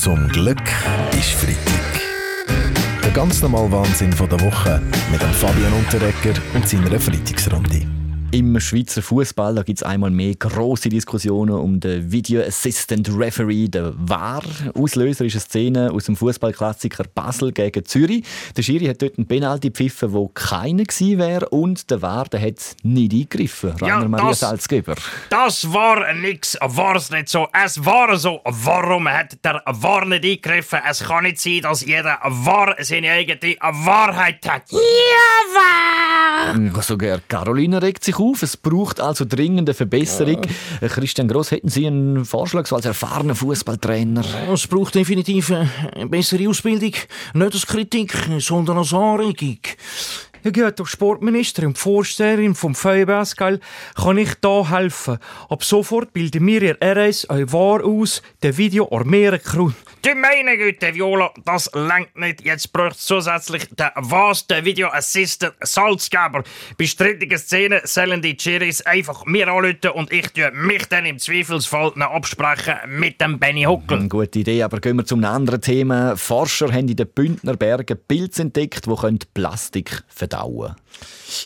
Zum Glück ist Freitag. Der ganz normale Wahnsinn der Woche mit dem Fabian Unterrecker und seiner Freitagsrunde. Im Schweizer Fußball gibt es einmal mehr große Diskussionen um den Video Assistant Referee, der VAR. Auslöser ist eine Szene aus dem Fußballklassiker Basel gegen Zürich. Der Schiri hat dort einen Penalty gepfiffen, wo keiner gewesen wäre und der VAR der hat nicht eingegriffen. Rainer Ja, Maria das- Salzgeber. Das war nix, war's nicht so. Es war so. Warum hat der War nicht eingegriffen? Es kann nicht sein, dass jeder War seine eigene Wahrheit hat. Ja, War! Sogar Caroline regt sich auf. Es braucht also dringend eine Verbesserung. Äh, Christian Gross, hätten Sie einen Vorschlag so als erfahrener Fußballtrainer? Es braucht definitiv eine bessere Ausbildung. Nicht als Kritik, sondern als Anregung. Ja gut, als Sportministerin und Vorsteherin vom Feuerwehrskall kann ich da helfen. Ab sofort bilden wir ihr RS ein wahr aus, der Video armieren kann. Du meine Güte, Viola, das langt nicht. Jetzt braucht zusätzlich der was, der Video Assistant Salzgeber. Bei strittigen Szenen sollen die Chiris einfach mir anrufen und ich tue mich dann im Zweifelsfall noch absprechen mit dem Benny Huckel. Eine gute Idee, aber gehen wir zum anderen Thema. Forscher haben in den Bündner Bergen Pilze entdeckt, die Plastik verdauen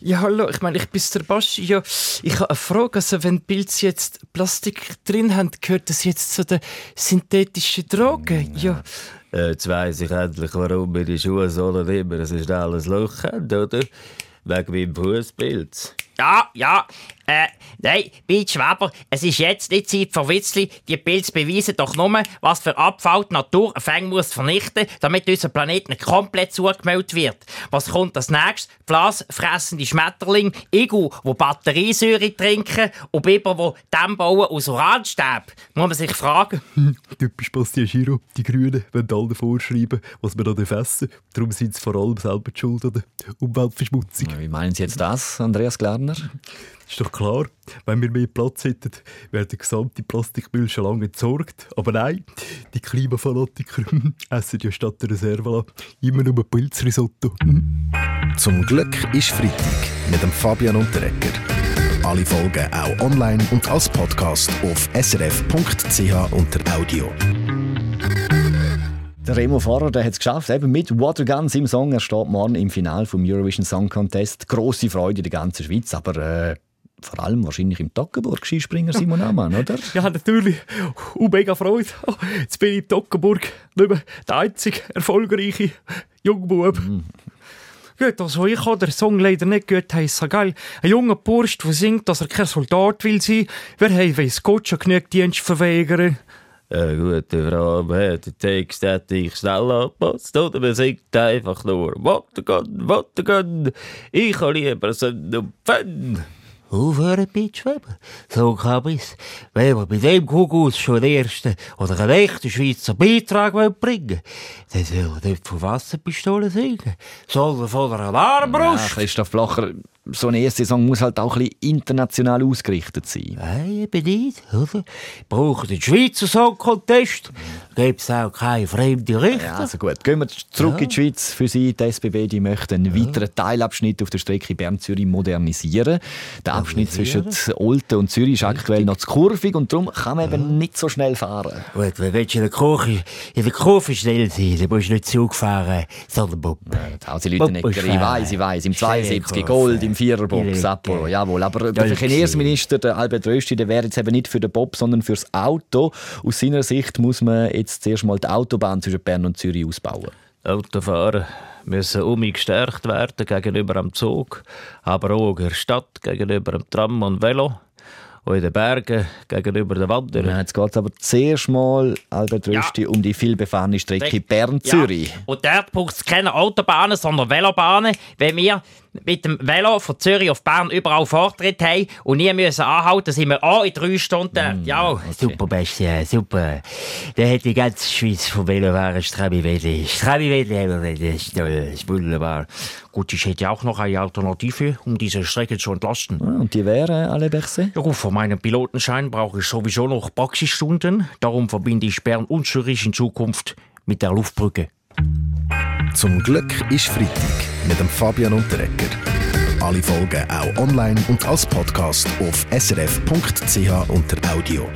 Ja, hallo, ich meine, ich bin der Baschi. Ja, ich habe eine Frage. Also, wenn Pilze jetzt Plastik drin haben, gehört das jetzt zu den synthetischen Drogen? Ja. Jetzt weiss ich endlich, warum meine Schuhe sollen immer ein schnelles Loch haben, oder? Wegen meinem Fußpilz. Ja, ja. Äh, nein, Beat Schweber, es ist jetzt nicht Zeit für Witzli. Die Pilze beweisen doch nur, was für Abfall die Natur fängt muss vernichten, damit unser Planet nicht komplett zugemeldet wird. Was kommt als nächstes? Blasfressende Schmetterlinge, Igu, wo Batteriesäure trinken und Biber, wo Dämme bauen aus Uranstäben. Muss man sich fragen. Typisch Bastian Giro. Die Grünen wollen allen vorschreiben, was wir da essen. Darum sind sie vor allem selber die schuld an der Umweltverschmutzung. Wie meinen Sie jetzt das, Andreas Glarner? Ist doch klar, wenn wir mehr Platz hätten, wäre der gesamte Plastikmüll schon lange entsorgt. Aber nein, die Klimafanatiker essen ja statt der Reserve immer nur Pilzrisotto. Zum Glück ist Freitag mit dem Fabian Unterrecker. Alle Folgen auch online und als Podcast auf srf.ch unter Audio. Der Remo Fahrer der hat es geschafft, eben mit Waterguns im Song. Er steht morgen im Finale vom Eurovision Song Contest. Grosse Freude in der ganzen Schweiz, aber äh, vor allem wahrscheinlich im Toggenburg Skispringer Simon Amann, oder? Ja, natürlich. Und mega Freude. Jetzt bin ich in Toggenburg nicht mehr der einzige erfolgreiche Jungbub. Gut, also ich kann den Song leider nicht gut heissen, gell? Ein junger Bursch, der singt, dass er kein Soldat will sein. Wer hat weiss Gott schon genug Dienst verweigern? Eine gute Frage, wer den Text hätte ich schnell angepasst, oder man singt einfach nur Watergun, Watergun, ich habe lieber Sinn und Pfenn. Aufhören, Bitschweber. So kann ich's. Wenn wir bei dem Kugus schon den ersten oder einen echten Schweizer Beitrag wollen bringen dann soll er nicht von Wasserpistolen singen, sondern von einer Ja, Alarmbrust. Christoph Blocher, so eine erste Saison muss halt auch ein bisschen international ausgerichtet sein. Nein, eben nicht, oder? Brauchen den Schweizer Song Contest, gibt's auch keine fremden Richter. Ja, also gut. Gehen wir zurück in die Schweiz. Für Sie, die SBB, die möchten einen weiteren Teilabschnitt auf der Strecke Bern-Zürich modernisieren. Der Abschnitt zwischen Olten und Zürich ist aktuell noch zu kurvig und darum kann man eben nicht so schnell fahren. Gut, wenn willst du in der Kurve, in der Kurve schnell sein, dann musst du nicht Zug fahren, sondern Bub. Da sie Leute nicht. Ich weiss, ich weiss. Im 72 Gold, im Viererbox, Sapporo, jawohl. Aber der Verkehrsminister, der Albert Rösti, der wäre jetzt eben nicht für den Bob, sondern fürs Auto. Aus seiner Sicht muss man jetzt zuerst mal die Autobahn zwischen Bern und Zürich ausbauen. Autofahrer müssen um gestärkt werden gegenüber dem Zug, aber auch in der Stadt gegenüber dem Tram und Velo und in den Bergen gegenüber den Wanderern. Ja, jetzt geht es aber zuerst mal, Albert Rösti, um die vielbefahrene Strecke Bern-Zürich. Ja. Und dort braucht es keine Autobahnen, sondern Velobahnen. Wenn wir mit dem Velo von Zürich auf Bern überall Vortritt haben und nie müssen anhalten, sind wir auch in drei Stunden. Ja, Super, Beste, super. Der hat die ganze Schweiz vom Velofahren Strabi-Wedli. Strabi-Wedli haben wir, das ist toll, das ist wunderbar. gut, ich hätte auch noch eine Alternative, um diese Strecke zu entlasten. Ah, Und die wären alle Berse? Ja gut, für meinen Pilotenschein brauche ich sowieso noch Praxisstunden. Darum verbinde ich Bern und Zürich in Zukunft mit der Luftbrücke. Zum Glück ist Freitag mit dem Fabian Unterrecker. Alle Folgen auch online und als Podcast auf srf.ch unter Audio.